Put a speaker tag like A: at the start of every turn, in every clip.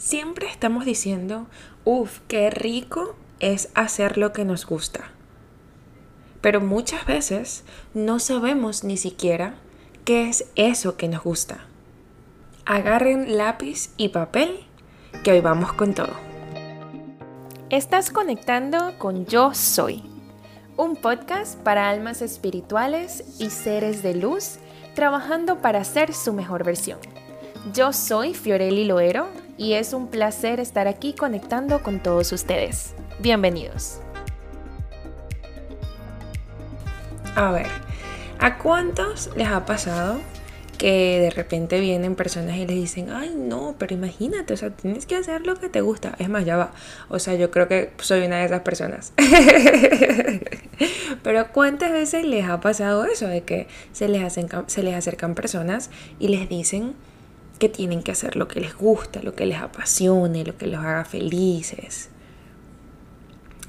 A: Siempre estamos diciendo, uff, qué rico es hacer lo que nos gusta. Pero muchas veces no sabemos ni siquiera qué es eso que nos gusta. Agarren lápiz y papel, que hoy vamos con todo.
B: Estás conectando con Yo Soy, un podcast para almas espirituales y seres de luz trabajando para ser su mejor versión. Yo soy Fiorelli Loero y es un placer estar aquí conectando con todos ustedes. Bienvenidos.
A: A ver, ¿a cuántos les ha pasado que de repente vienen personas y les dicen, ay no, pero imagínate, o sea, tienes que hacer lo que te gusta. Es más, ya va. O sea, yo creo que soy una de esas personas. pero ¿cuántas veces les ha pasado eso? De que se les, se les acercan personas y les dicen, que tienen que hacer lo que les gusta, lo que les apasione, lo que los haga felices.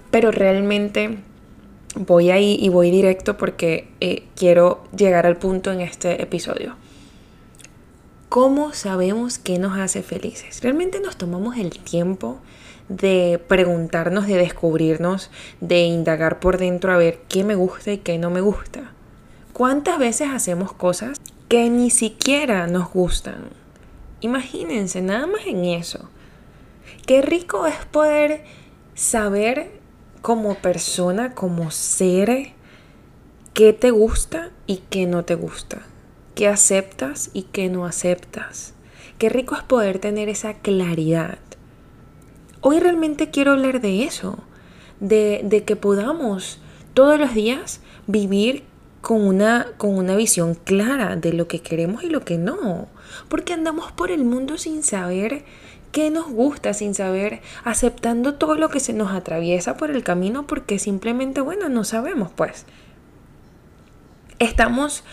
A: Pero realmente voy ahí y voy directo porque eh, quiero llegar al punto en este episodio. ¿Cómo sabemos qué nos hace felices? ¿Realmente nos tomamos el tiempo de preguntarnos, de descubrirnos, de indagar por dentro a ver qué me gusta y qué no me gusta? ¿Cuántas veces hacemos cosas que ni siquiera nos gustan? Imagínense, nada más en eso. Qué rico es poder saber como persona, como ser, qué te gusta y qué no te gusta, qué aceptas y qué no aceptas. Qué rico es poder tener esa claridad. Hoy realmente quiero hablar de eso, de, de que podamos todos los días vivir con una, con una visión clara de lo que queremos y lo que no. Porque andamos por el mundo sin saber qué nos gusta, sin saber, aceptando todo lo que se nos atraviesa por el camino porque simplemente, bueno, no sabemos pues. Estamos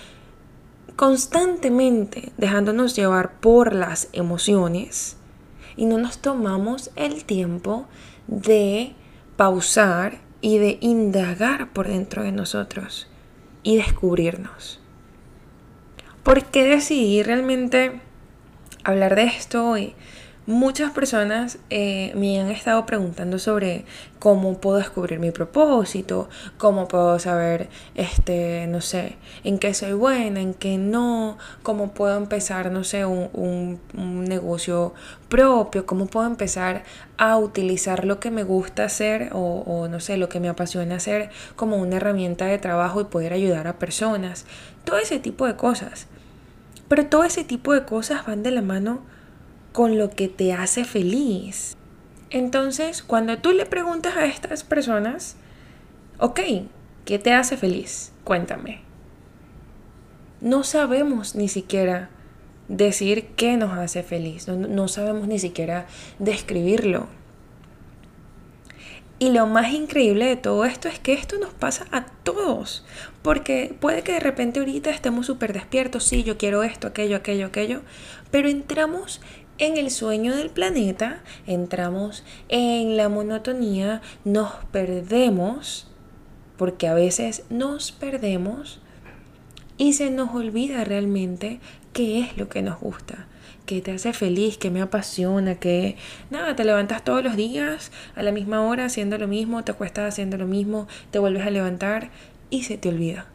A: constantemente dejándonos llevar por las emociones y no nos tomamos el tiempo de pausar y de indagar por dentro de nosotros y descubrirnos. ¿Por qué decidí realmente hablar de esto hoy? Muchas personas eh, me han estado preguntando sobre cómo puedo descubrir mi propósito, cómo puedo saber, este, no sé, en qué soy buena, en qué no, cómo puedo empezar, no sé, un, negocio propio, cómo puedo empezar a utilizar lo que me gusta hacer o, o, no sé, lo que me apasiona hacer como una herramienta de trabajo y poder ayudar a personas. Todo ese tipo de cosas. Pero todo ese tipo de cosas van de la mano con lo que te hace feliz. Entonces, cuando tú le preguntas a estas personas, ok, ¿qué te hace feliz? Cuéntame. No sabemos ni siquiera decir qué nos hace feliz, no, sabemos ni siquiera describirlo. Y lo más increíble de todo esto es que esto nos pasa a todos. Porque puede que de repente ahorita estemos súper despiertos, sí, yo quiero esto, aquello, aquello, aquello, pero entramos en el sueño del planeta, entramos en la monotonía, nos perdemos, porque a veces nos perdemos y se nos olvida realmente qué es lo que nos gusta, qué te hace feliz, qué me apasiona, que nada, te levantas todos los días a la misma hora haciendo lo mismo, te acuestas haciendo lo mismo, te vuelves a levantar y se te olvida.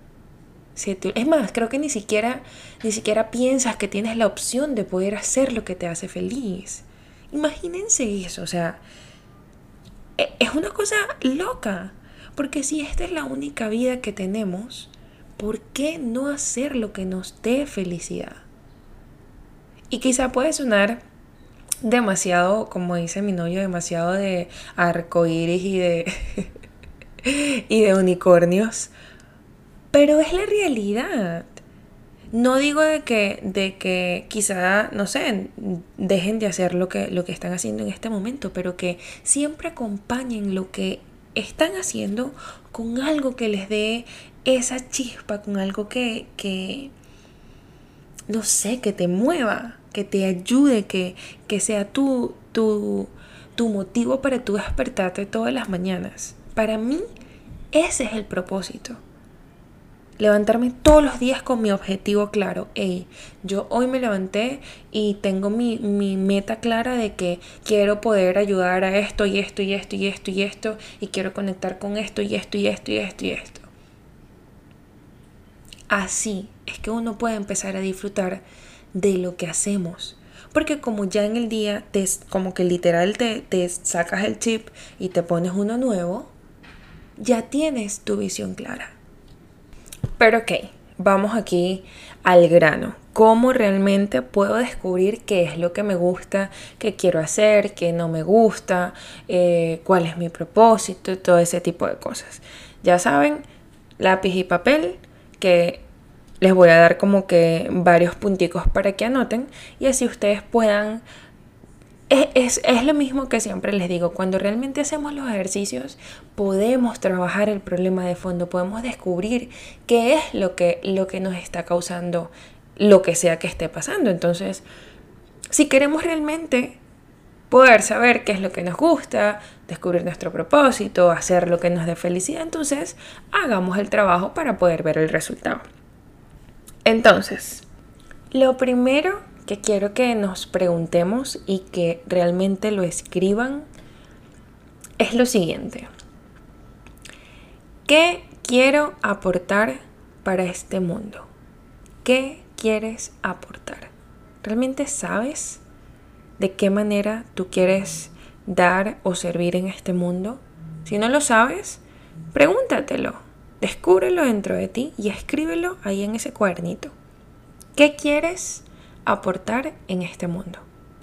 A: Es más, creo que ni siquiera, ni siquiera piensas que tienes la opción de poder hacer lo que te hace feliz. Imagínense eso, o sea, e, es una cosa loca. Porque si esta es la única vida que tenemos, ¿por qué no hacer lo que nos dé felicidad? Y quizá puede sonar demasiado, como dice mi novio, demasiado de arcoíris y de, y de unicornios. Pero es la realidad. No digo de que, de que quizá, no sé, dejen de hacer lo que, lo que están haciendo en este momento, pero que siempre acompañen lo que están haciendo con algo que les dé esa chispa, con algo que, que no sé, que te mueva, que te ayude, que, que sea tu, tu, tu motivo para despertarte todas las mañanas. Para mí, ese es el propósito. Levantarme todos los días con mi objetivo claro. Hey, yo hoy me levanté y tengo mi, mi, meta clara de que quiero poder ayudar a esto y esto y esto y esto y esto y quiero conectar con esto y esto y esto y esto y esto. Así es que uno puede empezar a disfrutar de lo que hacemos. Porque como ya en el día, te, como que literal te, te sacas el chip y te pones uno nuevo, ya tienes tu visión clara. Pero ok, vamos aquí al grano. ¿Cómo realmente puedo descubrir qué es lo que me gusta, qué quiero hacer, qué no me gusta, eh, cuál es mi propósito, todo ese tipo de cosas? Ya saben, lápiz y papel, que les voy a dar como que varios punticos para que anoten y así ustedes puedan es, lo mismo que siempre les digo, cuando realmente hacemos los ejercicios podemos trabajar el problema de fondo, podemos descubrir qué es lo que, lo que nos está causando lo que sea que esté pasando. Entonces, si queremos realmente poder saber qué es lo que nos gusta, descubrir nuestro propósito, hacer lo que nos dé felicidad, entonces hagamos el trabajo para poder ver el resultado. Entonces, lo primero que quiero que nos preguntemos y que realmente lo escriban es lo siguiente. ¿Qué quiero aportar para este mundo? ¿Qué quieres aportar? ¿Realmente sabes de qué manera tú quieres dar o servir en este mundo? Si no lo sabes, pregúntatelo, descúbrelo dentro de ti y escríbelo ahí en ese cuadernito. ¿Qué quieres aportar en este mundo.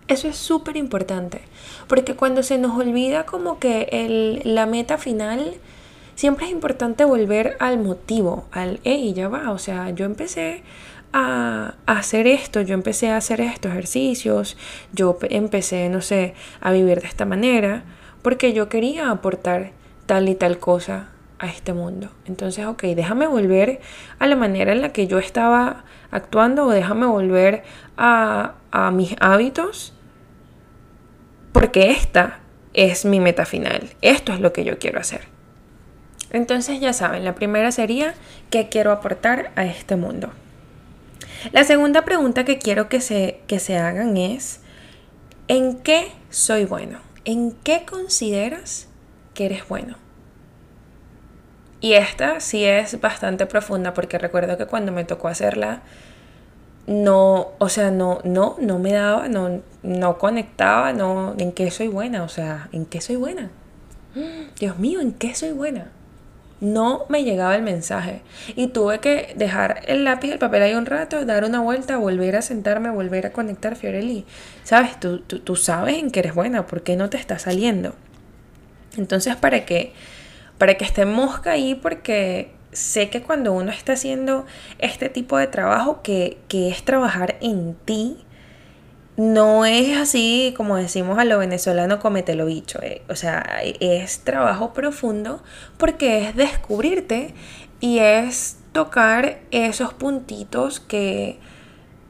A: Eso es súper importante, porque cuando se nos olvida como que el, la meta final, siempre es importante volver al motivo, al, hey, ya va, o sea, yo empecé a, hacer esto, yo empecé a hacer estos ejercicios, yo empecé, no sé, a vivir de esta manera, porque yo quería aportar tal y tal cosa a este mundo. Entonces, ok, déjame volver a la manera en la que yo estaba actuando o déjame volver a, a mis hábitos porque esta es mi meta final. Esto es lo que yo quiero hacer. Entonces ya saben, la primera sería ¿qué quiero aportar a este mundo? La segunda pregunta que quiero que se, que se hagan es ¿en qué soy bueno? ¿En qué consideras que eres bueno? Y esta sí es bastante profunda porque recuerdo que cuando me tocó hacerla, no, o sea, no, no, no me daba, no, no conectaba, no, en qué soy buena, o sea, en qué soy buena. Dios mío, ¿en qué soy buena? No me llegaba el mensaje y tuve que dejar el lápiz el papel ahí un rato, dar una vuelta, volver a sentarme, volver a conectar, Fiorelli. Sabes, tú, tú, tú sabes en qué eres buena, ¿por qué no te está saliendo? Entonces, ¿para qué? Para que esté mosca ahí porque sé que cuando uno está haciendo este tipo de trabajo, que, es trabajar en ti, no es así como decimos a lo venezolano, cometelo bicho. Eh. O sea, es trabajo profundo porque es descubrirte y es tocar esos puntitos que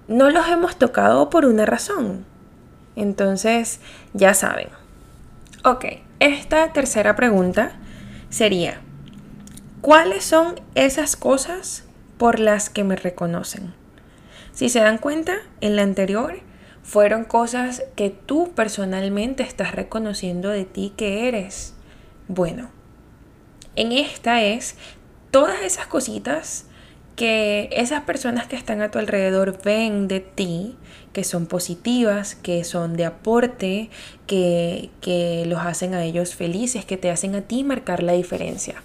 A: no los hemos tocado por una razón. Entonces, ya saben. Ok, esta tercera pregunta sería, ¿cuáles son esas cosas por las que me reconocen? Si se dan cuenta, en la anterior fueron cosas que tú personalmente estás reconociendo de ti que eres. Bueno, en esta es todas esas cositas que esas personas que están a tu alrededor ven de ti, que son positivas, que son de aporte, que, que los hacen a ellos felices, que te hacen a ti marcar la diferencia.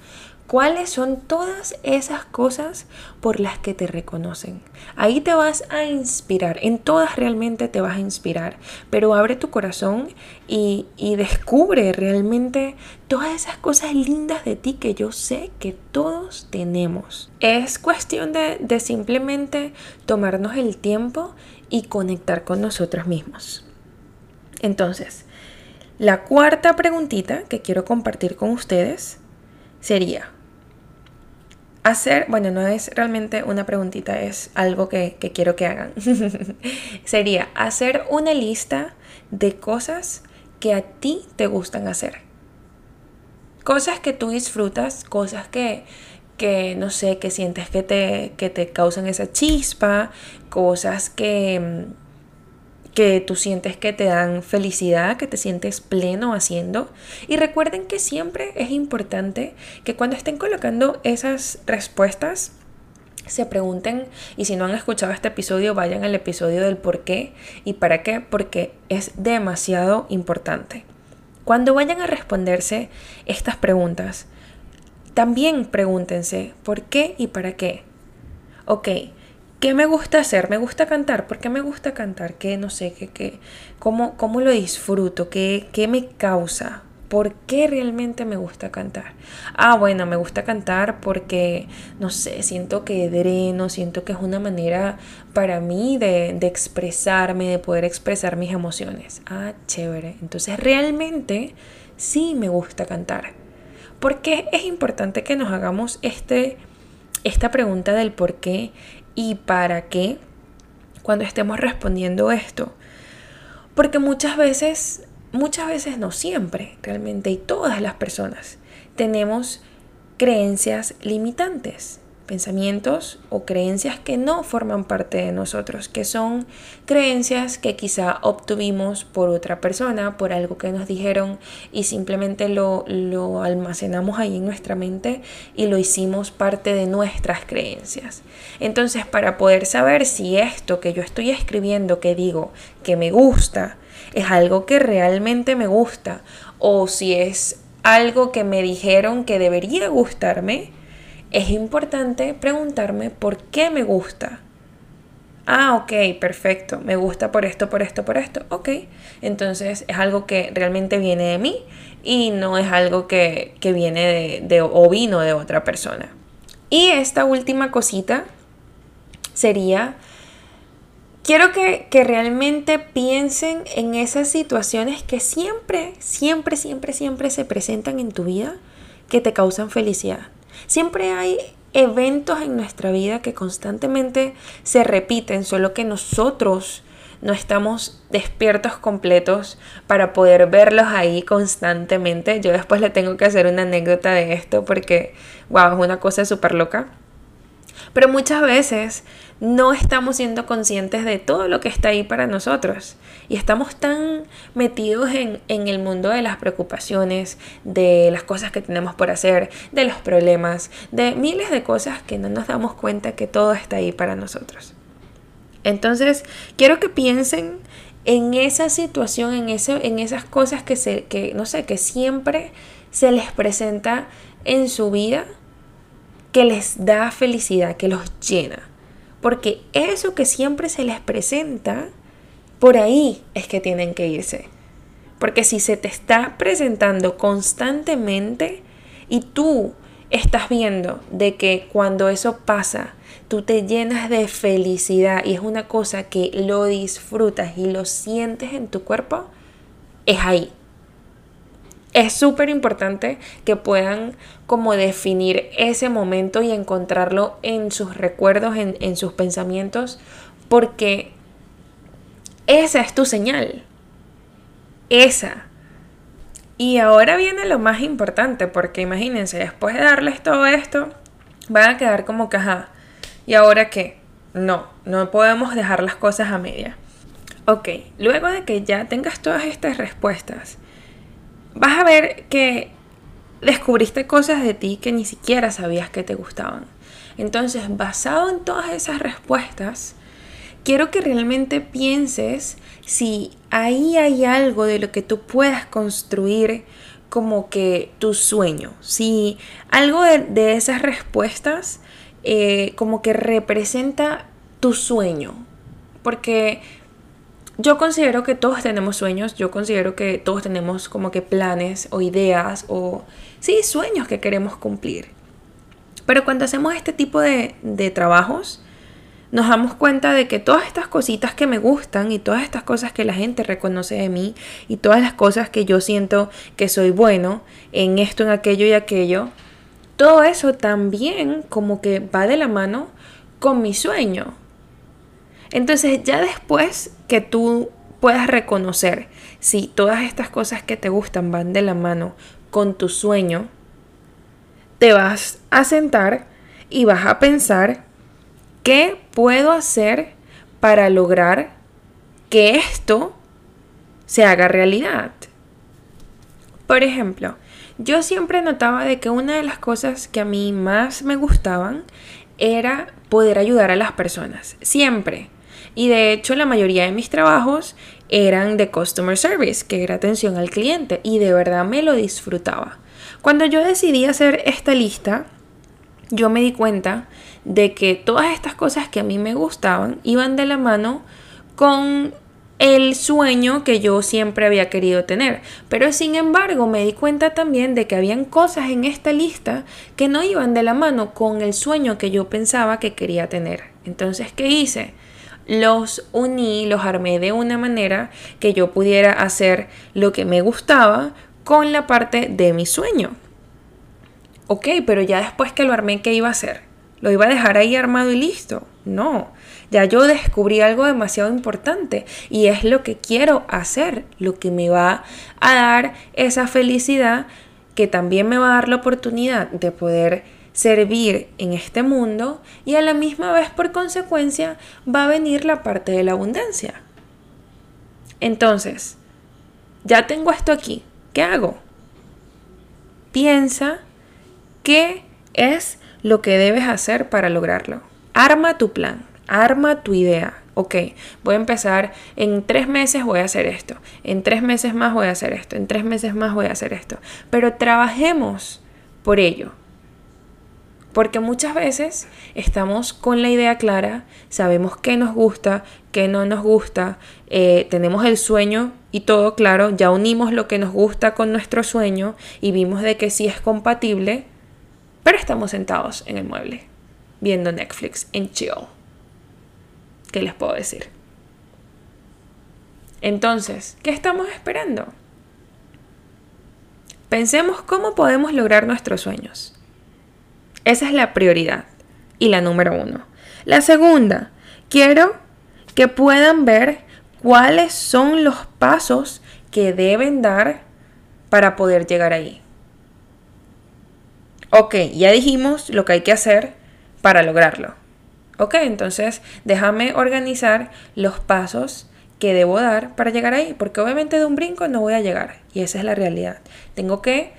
A: ¿Cuáles son todas esas cosas por las que te reconocen? Ahí te vas a inspirar, en todas realmente te vas a inspirar, pero abre tu corazón y, descubre realmente todas esas cosas lindas de ti que yo sé que todos tenemos. Es cuestión de, de simplemente tomarnos el tiempo y conectar con nosotros mismos. Entonces, la cuarta preguntita que quiero compartir con ustedes sería, hacer, bueno, no es realmente una preguntita, es algo que, quiero que hagan. Sería hacer una lista de cosas que a ti te gustan hacer. Cosas que tú disfrutas, cosas que, que no sé, que sientes que te, que te causan esa chispa, cosas que, que tú sientes que te dan felicidad, que te sientes pleno haciendo. Y recuerden que siempre es importante que cuando estén colocando esas respuestas, se pregunten y si no han escuchado este episodio vayan al episodio del por qué y para qué porque es demasiado importante. Cuando vayan a responderse estas preguntas, también pregúntense por qué y para qué. Ok, ¿qué me gusta hacer? ¿Me gusta cantar? ¿Por qué me gusta cantar? ¿Qué no sé? ¿Qué, qué? ¿Cómo, ¿Cómo lo disfruto? ¿Qué, ¿Qué me causa? ¿Por qué realmente me gusta cantar? Ah, bueno, me gusta cantar porque, no sé, siento que dreno, siento que es una manera para mí de, de expresarme, de poder expresar mis emociones. Ah, chévere. Entonces realmente sí me gusta cantar. ¿Por qué es importante que nos hagamos este, esta pregunta del por qué y para qué cuando estemos respondiendo esto? Porque muchas veces muchas veces no siempre, realmente, y todas las personas tenemos creencias limitantes, pensamientos o creencias que no forman parte de nosotros, que son creencias que quizá obtuvimos por otra persona, por algo que nos dijeron y simplemente lo, lo almacenamos ahí en nuestra mente y lo hicimos parte de nuestras creencias. Entonces, para poder saber si esto que yo estoy escribiendo, que digo, que me gusta, es algo que realmente me gusta o si es algo que me dijeron que debería gustarme, es importante preguntarme por qué me gusta. Ah, ok, perfecto. Me gusta por esto, por esto, por esto. Ok. Entonces es algo que realmente viene de mí y no es algo que, viene de, de o vino de otra persona. Y esta última cosita sería quiero que, realmente piensen en esas situaciones que siempre, siempre, siempre, siempre se presentan en tu vida que te causan felicidad. Siempre hay eventos en nuestra vida que constantemente se repiten, solo que nosotros no estamos despiertos completos para poder verlos ahí constantemente. Yo después le tengo que hacer una anécdota de esto porque, wow, es una cosa súper loca. Pero muchas veces no estamos siendo conscientes de todo lo que está ahí para nosotros. Y estamos tan metidos en, el mundo de las preocupaciones, de las cosas que tenemos por hacer, de los problemas, de miles de cosas que no nos damos cuenta que todo está ahí para nosotros. Entonces, quiero que piensen en esa situación, en, en esas cosas que, se, que, no sé, que siempre se les presenta en su vida, que les da felicidad, que los llena. Porque eso que siempre se les presenta, por ahí es que tienen que irse. Porque si se te está presentando constantemente y tú estás viendo de que cuando eso pasa, tú te llenas de felicidad y es una cosa que lo disfrutas y lo sientes en tu cuerpo, es ahí es súper importante que puedan como definir ese momento y encontrarlo en sus recuerdos, en, sus pensamientos, porque esa es tu señal. Esa. Y ahora viene lo más importante, porque imagínense, después de darles todo esto, van a quedar como que, ¿y ahora qué? No, no podemos dejar las cosas a media. Ok, luego de que ya tengas todas estas respuestas, vas a ver que descubriste cosas de ti que ni siquiera sabías que te gustaban. Entonces, basado en todas esas respuestas, quiero que realmente pienses si ahí hay algo de lo que tú puedas construir como que tu sueño, si algo de, esas respuestas eh, como que representa tu sueño, porque yo considero que todos tenemos sueños, yo considero que todos tenemos como que planes o ideas o sí, sueños que queremos cumplir. Pero cuando hacemos este tipo de, de trabajos, nos damos cuenta de que todas estas cositas que me gustan y todas estas cosas que la gente reconoce de mí y todas las cosas que yo siento que soy bueno en esto, en aquello y aquello, todo eso también como que va de la mano con mi sueño. Entonces ya después que tú puedas reconocer si todas estas cosas que te gustan van de la mano con tu sueño, te vas a sentar y vas a pensar qué puedo hacer para lograr que esto se haga realidad. Por ejemplo, yo siempre notaba de que una de las cosas que a mí más me gustaban era poder ayudar a las personas, siempre. Y de hecho la mayoría de mis trabajos eran de customer service, que era atención al cliente, y de verdad me lo disfrutaba. Cuando yo decidí hacer esta lista, yo me di cuenta de que todas estas cosas que a mí me gustaban iban de la mano con el sueño que yo siempre había querido tener. Pero sin embargo me di cuenta también de que habían cosas en esta lista que no iban de la mano con el sueño que yo pensaba que quería tener. Entonces, ¿qué hice? Los uní, los armé de una manera que yo pudiera hacer lo que me gustaba con la parte de mi sueño. Ok, pero ya después que lo armé, ¿qué iba a hacer? ¿Lo iba a dejar ahí armado y listo? No, ya yo descubrí algo demasiado importante y es lo que quiero hacer, lo que me va a dar esa felicidad que también me va a dar la oportunidad de poder servir en este mundo y a la misma vez por consecuencia va a venir la parte de la abundancia. Entonces, ya tengo esto aquí, ¿qué hago? Piensa qué es lo que debes hacer para lograrlo. Arma tu plan. Arma tu idea. Ok, voy a empezar, en tres meses voy a hacer esto, en tres meses más voy a hacer esto, en tres meses más voy a hacer esto. Pero trabajemos por ello. Porque muchas veces estamos con la idea clara, sabemos qué nos gusta, qué no nos gusta, eh, tenemos el sueño y todo claro, ya unimos lo que nos gusta con nuestro sueño y vimos de que sí es compatible, pero estamos sentados en el mueble viendo Netflix en chill. ¿Qué les puedo decir? Entonces, ¿qué estamos esperando? Pensemos cómo podemos lograr nuestros sueños. Esa es la prioridad y la número uno. La segunda, quiero que puedan ver cuáles son los pasos que deben dar para poder llegar ahí. Ok, ya dijimos lo que hay que hacer para lograrlo. Ok, entonces déjame organizar los pasos que debo dar para llegar ahí, porque obviamente de un brinco no voy a llegar y esa es la realidad. Tengo que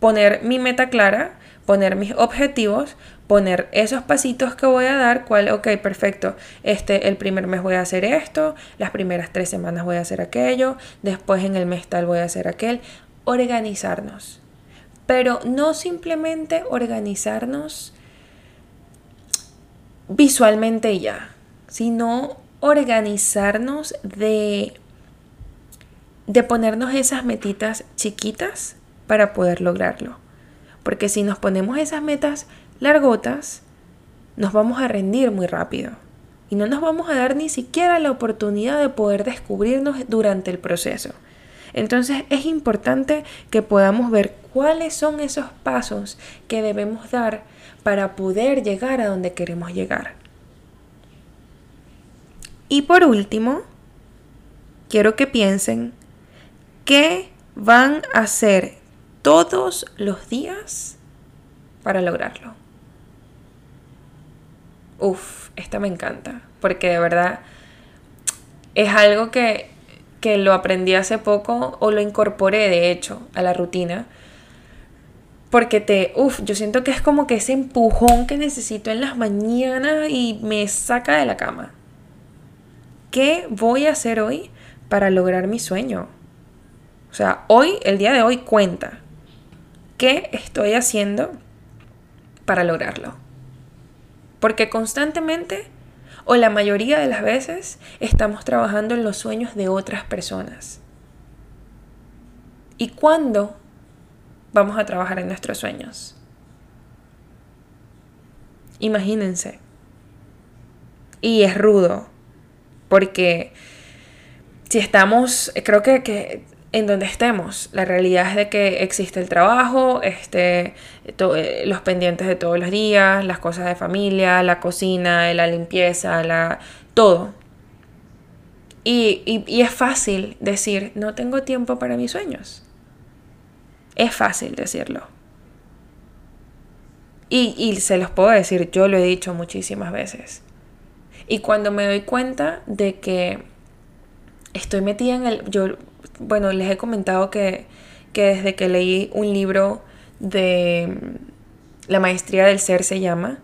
A: poner mi meta clara, poner mis objetivos, poner esos pasitos que voy a dar, cuál, ok, perfecto, este, el primer mes voy a hacer esto, las primeras tres semanas voy a hacer aquello, después en el mes tal voy a hacer aquel, organizarnos. Pero no simplemente organizarnos visualmente ya, sino organizarnos de, de ponernos esas metitas chiquitas para poder lograrlo. Porque si nos ponemos esas metas largotas, nos vamos a rendir muy rápido y no nos vamos a dar ni siquiera la oportunidad de poder descubrirnos durante el proceso. Entonces es importante que podamos ver cuáles son esos pasos que debemos dar para poder llegar a donde queremos llegar. Y por último, quiero que piensen qué van a hacer todos los días para lograrlo. Uf, esta me encanta, porque de verdad es algo que, que lo aprendí hace poco o lo incorporé de hecho a la rutina porque te, uff, yo siento que es como que ese empujón que necesito en las mañanas y me saca de la cama. ¿Qué voy a hacer hoy para lograr mi sueño? O sea, hoy, el día de hoy cuenta. ¿Qué estoy haciendo para lograrlo? Porque constantemente, o la mayoría de las veces, estamos trabajando en los sueños de otras personas. ¿Y cuándo vamos a trabajar en nuestros sueños. Imagínense. Y es rudo, porque si estamos, creo que, que en donde estemos, la realidad es de que existe el trabajo, este, eh, los pendientes de todos los días, las cosas de familia, la cocina, la limpieza, la, todo. Y, y es fácil decir, no tengo tiempo para mis sueños. Es fácil decirlo. Y, y se los puedo decir, yo lo he dicho muchísimas veces. Y cuando me doy cuenta de que estoy metida en el... bueno, les he comentado que, que desde que leí un libro de la maestría del ser se llama,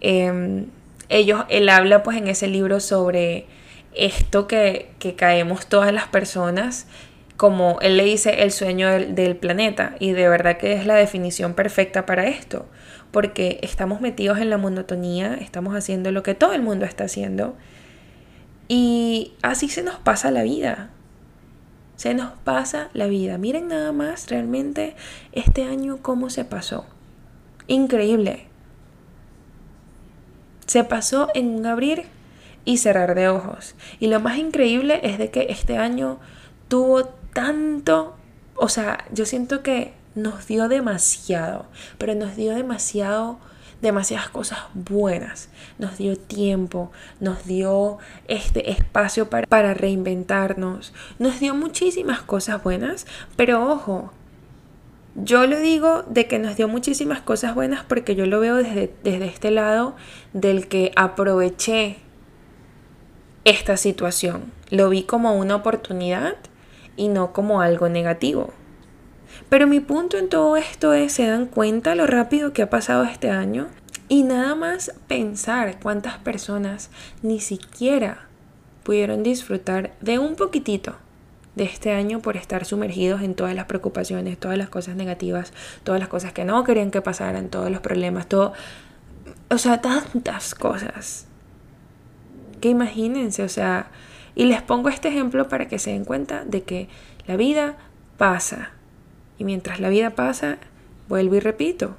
A: em, ellos, él habla pues en ese libro sobre esto que, que, caemos todas las personas, como él le dice el sueño del planeta, y de verdad que es la definición perfecta para esto, porque estamos metidos en la monotonía, estamos haciendo lo que todo el mundo está haciendo, y así se nos pasa la vida. Se nos pasa la vida. Miren nada más realmente este año cómo se pasó. Increíble. Se pasó en un abrir y cerrar de ojos. Y lo más increíble es de que este año tuvo tanto, o sea, yo siento que nos dio demasiado, pero nos dio demasiado demasiadas cosas buenas. Nos dio tiempo, nos dio este espacio para, para reinventarnos, nos dio muchísimas cosas buenas, pero ojo, yo lo digo de que nos dio muchísimas cosas buenas porque yo lo veo desde, desde este lado del que aproveché esta situación. Lo vi como una oportunidad y no como algo negativo. Pero mi punto en todo esto es, ¿se dan cuenta lo rápido que ha pasado este año? Y nada más pensar cuántas personas ni siquiera pudieron disfrutar de un poquitito de este año por estar sumergidos en todas las preocupaciones, todas las cosas negativas, todas las cosas que no querían que pasaran, todos los problemas, todo, o sea, tantas cosas. Que imagínense, o sea, y les pongo este ejemplo para que se den cuenta de que la vida pasa y mientras la vida pasa, vuelvo y repito,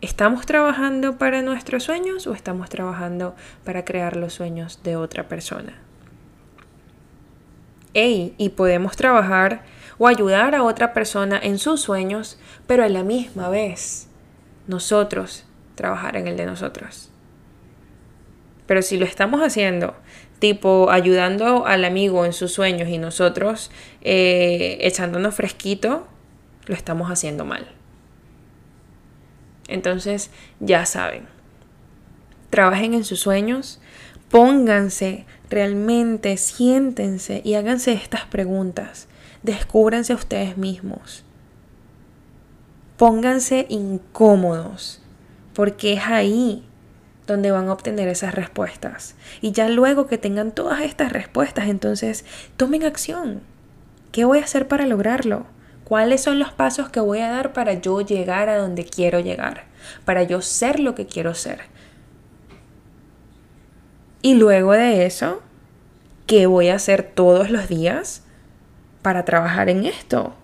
A: ¿estamos trabajando para nuestros sueños o estamos trabajando para crear los sueños de otra persona? Ey, y podemos trabajar o ayudar a otra persona en sus sueños, pero a la misma vez nosotros trabajar en el de nosotros. Pero si lo estamos haciendo, tipo ayudando al amigo en sus sueños y nosotros eh, echándonos fresquito, lo estamos haciendo mal. Entonces, ya saben, trabajen en sus sueños, pónganse realmente, siéntense y háganse estas preguntas. Descúbranse ustedes mismos. Pónganse incómodos, porque es ahí donde van a obtener esas respuestas. Y ya luego que tengan todas estas respuestas, entonces tomen acción. ¿Qué voy a hacer para lograrlo? ¿Cuáles son los pasos que voy a dar para yo llegar a donde quiero llegar? Para yo ser lo que quiero ser. Y luego de eso, ¿qué voy a hacer todos los días para trabajar en esto?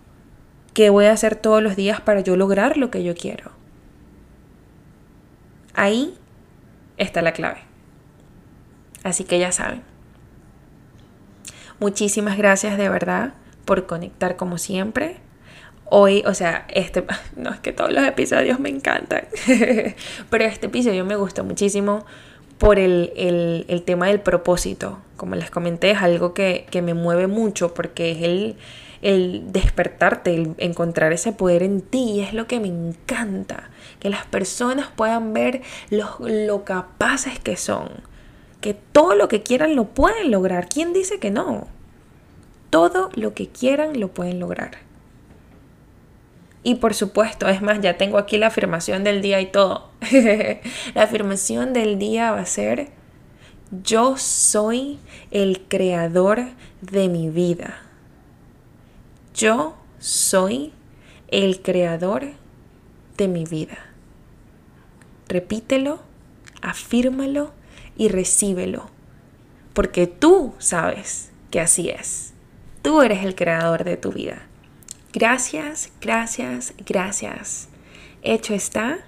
A: ¿Qué voy a hacer todos los días para yo lograr lo que yo quiero? Ahí está la clave. Así que ya saben. Muchísimas gracias de verdad por conectar como siempre hoy, o sea, este, no es que todos los episodios me encantan, pero este episodio me gusta muchísimo por el, el, tema del propósito. Como les comenté, es algo que, que me mueve mucho porque es el, el despertarte, el encontrar ese poder en ti, y es lo que me encanta, que las personas puedan ver lo capaces que son, que todo lo que quieran lo pueden lograr. ¿Quién dice que no? Todo lo que quieran lo pueden lograr. Y por supuesto, es más, ya tengo aquí la afirmación del día y todo. la afirmación del día va a ser, yo soy el creador de mi vida. Yo soy el creador de mi vida. Repítelo, afírmalo y recíbelo. Porque tú sabes que así es. Tú eres el creador de tu vida. Gracias, gracias, gracias. Hecho está,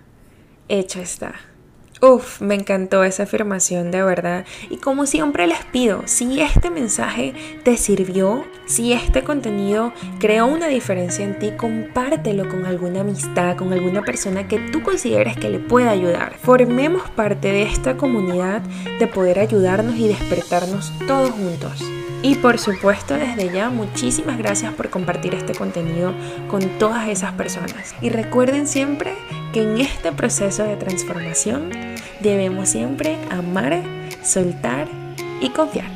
A: hecho está. Uf, me encantó esa afirmación de verdad. Y como siempre les pido, si este mensaje te sirvió, si este contenido creó una diferencia en ti, compártelo con alguna amistad, con alguna persona que tú consideres que le pueda ayudar. Formemos parte de esta comunidad de poder ayudarnos y despertarnos todos juntos. Y por supuesto, desde ya, muchísimas gracias por compartir este contenido con todas esas personas. Y recuerden siempre que en este proceso de transformación debemos siempre amar, soltar y confiar.